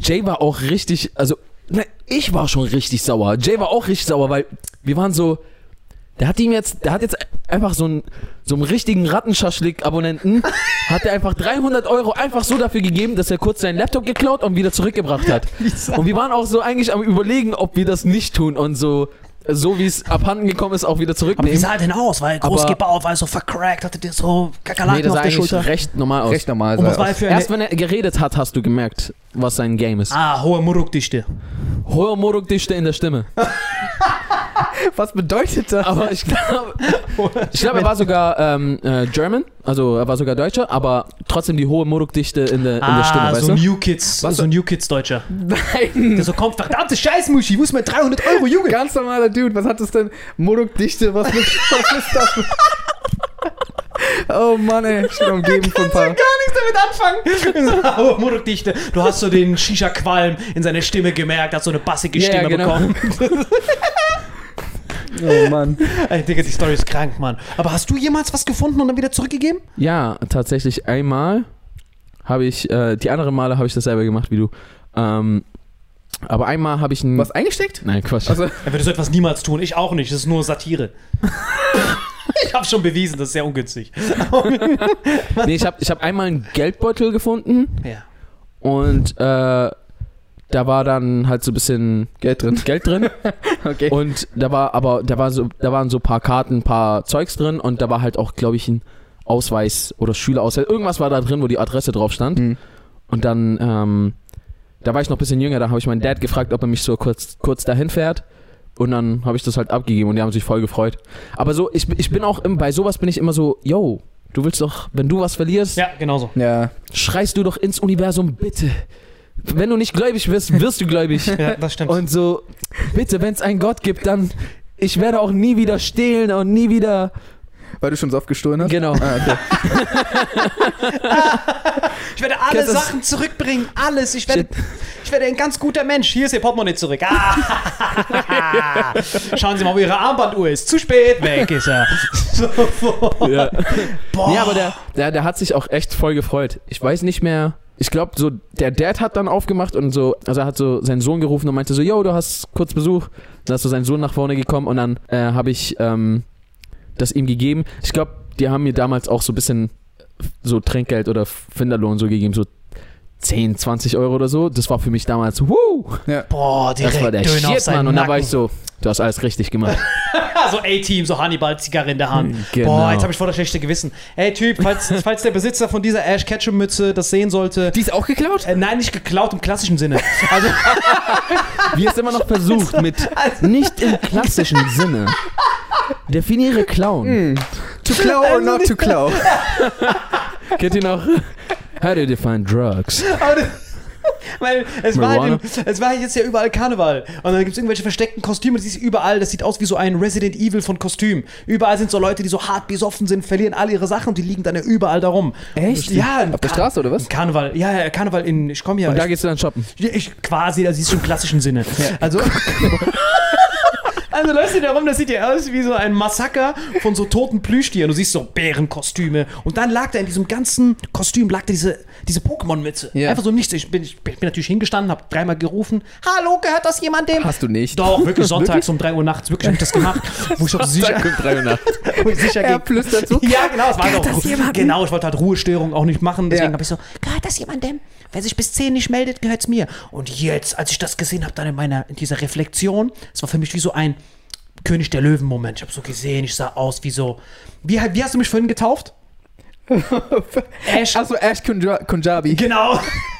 Jay war auch richtig, also, ne, ich war schon richtig sauer. Jay war auch richtig sauer, weil wir waren so, der hat ihm jetzt, der hat jetzt einfach so einen, so einen richtigen Rattenschaschlik-Abonnenten, hat er einfach 300 Euro einfach so dafür gegeben, dass er kurz seinen Laptop geklaut und wieder zurückgebracht hat. (laughs) Und wir waren auch so eigentlich am überlegen, ob wir das nicht tun und so, so wie es abhanden gekommen ist, auch wieder Aber wie zurücknehmen. sah er denn aus? War er groß gebaut, war er so vercrackt, hatte der so Kakerlaken Nee, das auf sah der eigentlich Schulter? recht normal aus. Recht normal. Und was war er für Erst wenn er geredet hat, hast du gemerkt, was sein Game ist. Ah, hohe Murukdichte. Hohe Morukdichte in der Stimme. (laughs) (laughs) Was bedeutet das? Aber ich glaube, ich glaube, er war sogar ähm, äh, German, also er war sogar Deutscher, aber trotzdem die hohe Morukdichte in der, in der Stimme, Ah, weißt so du? New Kids, Was- so ein New Kids Deutscher. Nein. Der so kommt, verdammte Scheiß, Muschi, wo ist mein 300 Euro, Junge? Ganz normaler Dude. Was hat das denn? Modukdichte. Was, ist- (laughs) was ist das? oh Mann, ey. Ich bin umgeben von paar. gar nichts damit anfangen. (laughs) Hohe Murukdichte. Du hast so den Shisha-Qualm in seiner Stimme gemerkt, hast so eine bassige Ja, Stimme genau. bekommen. Oh Mann. (laughs) Ey, Digga, die Story ist krank, Mann. Aber hast du jemals was gefunden und dann wieder zurückgegeben? Ja, tatsächlich einmal habe ich, äh, die anderen Male habe ich das selber gemacht wie du. Ähm, aber einmal habe ich ein. Was eingesteckt? Nein, Quatsch. Also, Er würde so etwas niemals tun. Ich auch nicht. Das ist nur Satire. (laughs) ich habe schon bewiesen, das ist sehr ungünstig. (laughs) nee, ich habe ich hab einmal einen Geldbeutel gefunden Ja. und äh, da war dann halt so ein bisschen Geld drin. Geld drin. (laughs) Okay. Und da war aber, da war so, da waren so ein paar Karten, ein paar Zeugs drin und da war halt auch, glaube ich, ein Ausweis oder Schülerausweis. Irgendwas war da drin, wo die Adresse drauf stand. Mhm. Und dann, ähm, da war ich noch ein bisschen jünger, da habe ich meinen Dad gefragt, ob er mich so kurz, kurz dahin fährt. Und dann habe ich das halt abgegeben und die haben sich voll gefreut. Aber so, ich, ich bin auch, im, bei sowas bin ich immer so, yo, du willst doch, wenn du was verlierst, Ja, genauso. Ja. schreist du doch ins Universum, bitte. Wenn du nicht gläubig wirst, wirst du gläubig. (laughs) Ja, das stimmt. Und so, bitte, wenn es einen Gott gibt, dann ich werde auch nie wieder stehlen und nie wieder. Weil du schon so oft gestohlen hast? Genau. Ah, okay. (laughs) ich werde alle Kennst du das- Sachen zurückbringen. Alles. Ich werde, ich werde ein ganz guter Mensch. Hier ist Ihr Portemonnaie zurück. Ah. (laughs) Schauen Sie mal, wo Ihre Armbanduhr ist. Zu spät. Weg ist er. Sofort. Ja. Boah. Nee, aber der, der, der hat sich auch echt voll gefreut. Ich weiß nicht mehr. Ich glaube, so der Dad hat dann aufgemacht und so, also er hat so seinen Sohn gerufen und meinte so, yo, du hast kurz Besuch. Dann ist so sein Sohn nach vorne gekommen und dann äh, habe ich ähm, das ihm gegeben. Ich glaube, die haben mir damals auch so ein bisschen so Trinkgeld oder Finderlohn so gegeben, so 10, 20 Euro oder so. Das war für mich damals, wuh, Boah, direkt das war der Döner auf Shit, seinen Mann. Und da war ich so, du hast alles richtig gemacht. (laughs) so A-Team, so Hannibal-Zigarre in der Hand. Genau. Boah, jetzt habe ich voll das schlechte Gewissen. Ey, Typ, falls, (laughs) falls der Besitzer von dieser Ash Ketchum-Mütze das sehen sollte. Die ist auch geklaut? Äh, nein, nicht geklaut im klassischen Sinne. Also, (laughs) Wie es immer noch versucht, mit nicht im klassischen Sinne. Definiere Clown. To claw or not to claw? Kennt ihr noch? How do you define drugs? (laughs) weil es war, halt es war jetzt ja überall Karneval. Und dann gibt es irgendwelche versteckten Kostüme, das ist überall, das sieht aus wie so ein Resident Evil von Kostüm. Überall sind so Leute, die so hart besoffen sind, verlieren alle ihre Sachen und die liegen dann ja überall darum. Echt? Ja. Auf der Straße oder was? Karneval. Ja, ja, Karneval in, ich komme ja. Und da ich, gehst du dann shoppen. ich, quasi, das ist schon im klassischen Sinne. Also. (laughs) Also läufst du da rum, das sieht ja aus wie so ein Massaker von so toten Plüschtieren. Du siehst so Bärenkostüme. Und dann lag da in diesem ganzen Kostüm lag da diese, diese Pokémon-Mütze. Ja. Einfach so nichts. Ich bin, ich bin natürlich hingestanden, habe dreimal gerufen. Hallo, gehört das jemandem? Hast du nicht. Doch, wirklich (laughs) sonntags um 3 Uhr nachts. Wirklich habe ich das gemacht. (laughs) Wo ich auch sicher, um drei Uhr nachts. (laughs) wo ich sicher Er flüstert so. Ja, genau, es war Gehört doch, das jemandem? genau, ich wollte halt Ruhestörung auch nicht machen, deswegen Ja. habe ich so, gehört das jemandem? Wer sich bis 10 nicht meldet, gehört's mir. Und jetzt, als ich das gesehen habe, dann in meiner, in dieser Reflexion, es war für mich wie so ein König der Löwen-Moment. Ich habe so gesehen, ich sah aus wie so, wie, wie hast du mich vorhin getauft? (laughs) Ash. Achso, Ash Kunja Kunjabi. Genau. (laughs)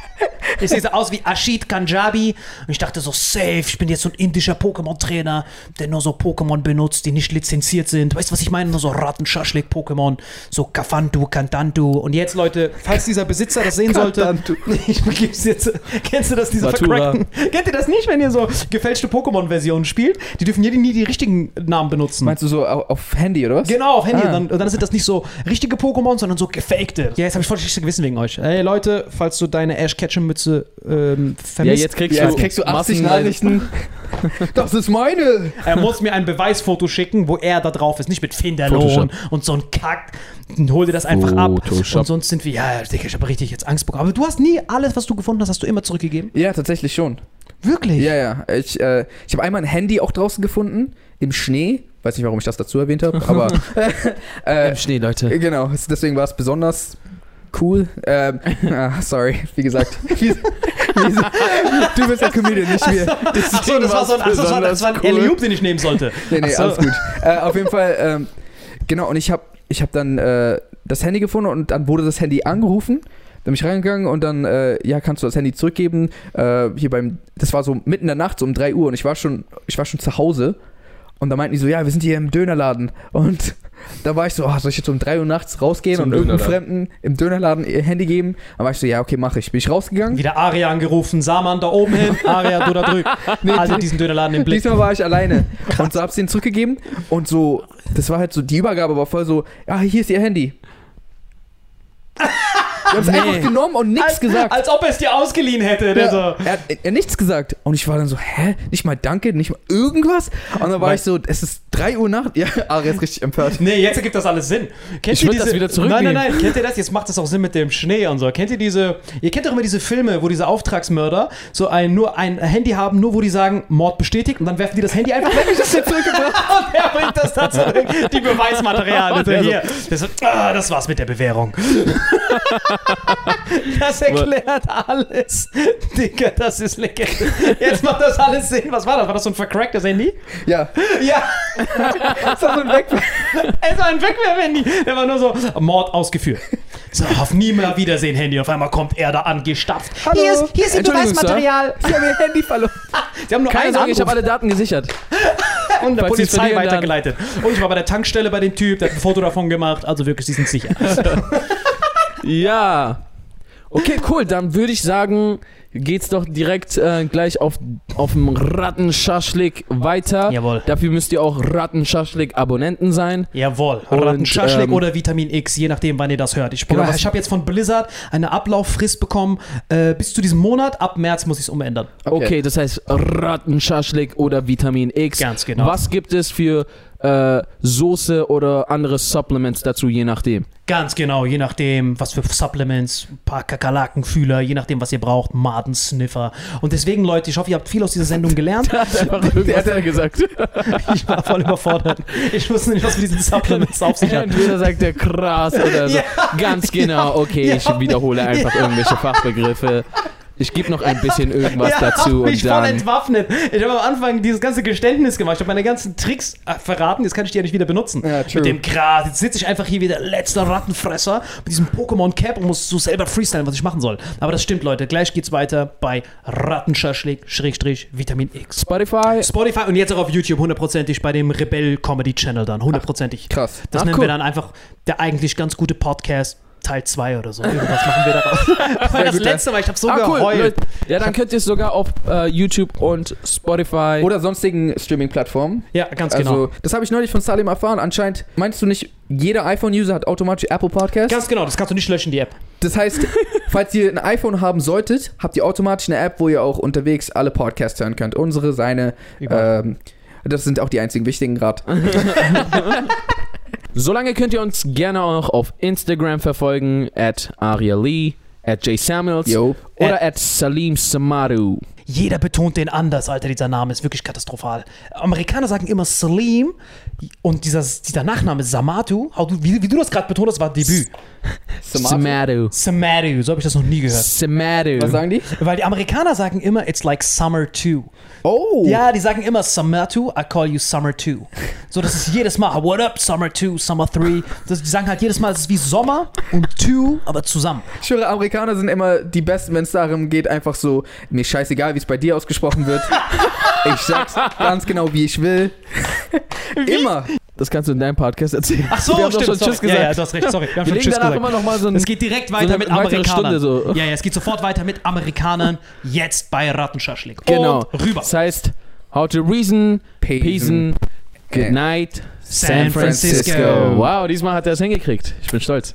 Ich sehe so aus wie Ashid Kanjabi. Und ich dachte so, safe, ich bin jetzt so ein indischer Pokémon-Trainer, der nur so Pokémon benutzt, die nicht lizenziert sind. Weißt du, was ich meine? Nur so Rattenschaschlik-Pokémon, so Kafantu, Kantantu. Und jetzt, Leute, falls dieser Besitzer das sehen sollte, (laughs) ich begib's jetzt. Kennst du das, diese Matura. vercrackten? Kennt ihr das nicht, wenn ihr so gefälschte Pokémon-Versionen spielt? Die dürfen nie, nie die richtigen Namen benutzen. Meinst du so auf, Handy, oder was? Genau, auf Handy. Ah. Dann, dann sind das nicht so richtige Pokémon, sondern so gefakte. Ja, jetzt habe ich voll schlechtes Gewissen wegen euch. Ey, Leute, falls du deine Ash Ketchum-Mütze ähm, Ja, vermisst, jetzt kriegst Ja, du, jetzt kriegst du 80 Massenweise- Nachrichten. (laughs) das ist meine. er muss mir ein Beweisfoto schicken, wo er da drauf ist. Nicht mit Finderlohn und so ein Kack. Dann hol dir das einfach ab. Photoshop. Und sonst sind wir, ja, Digga, ich habe richtig jetzt Angst bekommen. Aber du hast nie alles, was du gefunden hast, hast du immer zurückgegeben? Ja, tatsächlich schon. Wirklich? Ja, ja. Ich, äh, ich habe einmal ein Handy auch draußen gefunden, im Schnee. Weiß nicht, warum ich das dazu erwähnt habe, aber (laughs) (laughs) äh, Im Schnee, Leute. genau, es- deswegen war es besonders cool. Ähm, (laughs) ah, sorry, wie gesagt. (laughs) Wie, wie, du bist der Comedian, nicht wir. Ach so, das war so ein, ach so, das war, das war ein cool. Alley-Oop, den ich nehmen sollte. Nee, nee, so. alles gut. Äh, auf jeden Fall, ähm, genau, und ich habe ich hab dann äh, das Handy gefunden und dann wurde das Handy angerufen. Dann bin ich reingegangen und dann, äh, ja, kannst du das Handy zurückgeben. Äh, hier beim, das war so mitten in der Nacht, so um 3 Uhr und ich war schon, ich war schon zu Hause. Und da meinten die so, ja, wir sind hier im Dönerladen. Und da war ich so, oh, soll ich jetzt um 3 Uhr nachts rausgehen Zum und irgendeinem. Fremden im Dönerladen ihr Handy geben? Dann war ich so, ja, okay, mache ich. Bin ich rausgegangen. Wieder Aria angerufen, Saman da oben hin, Aria, du da drüben. (laughs) also diesen Dönerladen im Blick. Diesmal war ich alleine. (laughs) und so hab's denen zurückgegeben. Und so, das war halt so, die Übergabe war voll so, ja, hier ist ihr Handy. Die haben es Nee. einfach genommen und nichts gesagt. Als ob er es dir ausgeliehen hätte. Ja, so, er, hat, er nichts gesagt. Und ich war dann so, hä? Nicht mal Danke, nicht mal irgendwas? Und dann war Weil- ich so, es ist 3 Uhr Nacht. Ja, (laughs) Ari ist richtig empört. Nee, jetzt ergibt das alles Sinn. Kennt Ich ihr würd das diese- wieder zurücknehmen. Nein, nein, nein, kennt ihr das? Jetzt macht das auch Sinn mit dem Schnee und so. Kennt ihr diese, ihr kennt doch immer diese Filme, wo diese Auftragsmörder so ein, nur ein Handy haben, nur wo die sagen, Mord bestätigt und dann werfen die das Handy einfach weg. (laughs) Ich das jetzt zurückgebracht. (laughs) und er bringt das da zurück. Die Beweismaterialien. So, Der so- hier. So, ah, das war's mit der Bewährung. (laughs) das erklärt alles. Digga, das ist Legende. Jetzt macht das alles Sinn. Was war das? War das so ein vercracktes Handy? Ja, Ja. das (laughs) war so ein Weg. (laughs) Es war ein Wegwerf-Handy. Der war nur so, Mord ausgeführt. So, auf nie mehr Wiedersehen, Handy. Auf einmal kommt er da angestapft. Hallo. Hier ist, hier ist Ihr Beweismaterial. Ich habe ihr Handy verloren. Sie haben nur Keine Sorge, ich habe alle Daten gesichert. und der falls Sie es Polizei weitergeleitet. Und ich war bei der Tankstelle bei dem Typ, der hat ein Foto davon gemacht. Also wirklich, sie sind sicher. Ja. Okay, cool. Dann würde ich sagen, geht's doch direkt äh, gleich auf, auf dem Rattenschaschlik weiter. Jawohl. Dafür müsst ihr auch Rattenschaschlik-Abonnenten sein. Jawohl. Rattenschaschlik ähm, oder Vitamin X, je nachdem, wann ihr das hört. Ich, Genau, was- ich habe jetzt von Blizzard eine Ablauffrist bekommen. Äh, bis zu diesem Monat. Ab März muss ich es umändern. Okay. das heißt Rattenschaschlik oder Vitamin X. Ganz genau. Was gibt es für äh, Soße oder andere Supplements dazu, je nachdem? Ganz genau, je nachdem, was für Supplements, ein paar Kakerlakenfühler, je nachdem, was ihr braucht, Madensniffer. Und deswegen, Leute, ich hoffe, ihr habt viel aus dieser Sendung gelernt. (laughs) Einfach irgendwas hat (laughs) gesagt. (laughs) Ich war voll überfordert. Ich wusste nicht, was mit diesen Supplements auf sich hat. Entweder sagt er krass oder so. Ja. Ganz genau, okay, Ja. ich wiederhole einfach irgendwelche Fachbegriffe. Ich gebe noch ein bisschen (laughs) irgendwas ja, dazu mich und voll entwaffnet. Ich habe am Anfang dieses ganze Geständnis gemacht. Ich habe meine ganzen Tricks äh, verraten. Jetzt kann ich die ja nicht wieder benutzen. Ja, mit dem Gras. Jetzt sitze ich einfach hier wie der letzte Rattenfresser mit diesem Pokémon Cap und muss so selber freestylen, was ich machen soll. Aber das stimmt, Leute. Gleich geht's weiter bei Rattenschaschlik, Schrägstrich, Vitamin X. Spotify. Spotify und jetzt auch auf YouTube hundertprozentig bei dem Rebell Comedy Channel dann. Hundertprozentig. Krass. Das Ach, nennen cool. wir dann einfach der eigentlich ganz gute Podcast Teil 2 oder so. Irgendwas machen wir daraus. (laughs) Das war das letzte Mal, ich habe so Ah, cool. geheult. Ja, dann könnt ihr es sogar auf äh, YouTube und Spotify. Oder sonstigen Streaming-Plattformen. Ja, ganz genau. Also, das habe ich neulich von Salim erfahren. Anscheinend meinst du nicht, jeder iPhone-User hat automatisch Apple Podcast? Ganz genau, das kannst du nicht löschen, die App. Das heißt, (laughs) falls ihr ein iPhone haben solltet, habt ihr automatisch eine App, wo ihr auch unterwegs alle Podcasts hören könnt. Unsere, seine, ähm, Das sind auch die einzigen wichtigen gerade. (laughs) Solange könnt ihr uns gerne auch auf Instagram verfolgen, at Aria Lee, at Jay Samuels Yo. oder at Salim Samaru. Jeder betont den anders, Alter. Dieser Name ist wirklich katastrophal. Amerikaner sagen immer Salim und dieser, dieser Nachname Samatu, wie, wie du das gerade betont hast, war Debüt. Samaru. Samatu, so habe ich das noch nie gehört. Samaru. Was sagen die? Weil die Amerikaner sagen immer, it's like summer too. Oh. Ja, die sagen immer Summer 2, I call you Summer 2. So, das ist jedes Mal, what up, Summer 2, Summer 3. Das, die sagen halt jedes Mal, es ist wie Sommer und 2, aber zusammen. Ich höre, Amerikaner sind immer die Besten, wenn es darum geht, einfach so, mir scheißegal, wie es bei dir ausgesprochen wird. (laughs) ich sag's ganz genau, wie ich will. Immer. Das kannst du in deinem Podcast erzählen. Ach so, Wir haben stimmt, schon sorry. Tschüss gesagt. Ja, ja, du hast recht, sorry. Wir haben Wir schon legen Tschüss danach gesagt. immer noch mal so ein... Es geht direkt weiter eine mit Amerikanern. So. Ja, ja, es geht sofort weiter mit Amerikanern. Jetzt bei Rattenschaschlik. (laughs) Genau. Und rüber. Das heißt, how to reason, peace, good night, San. Francisco. Wow, diesmal hat er es hingekriegt. Ich bin stolz.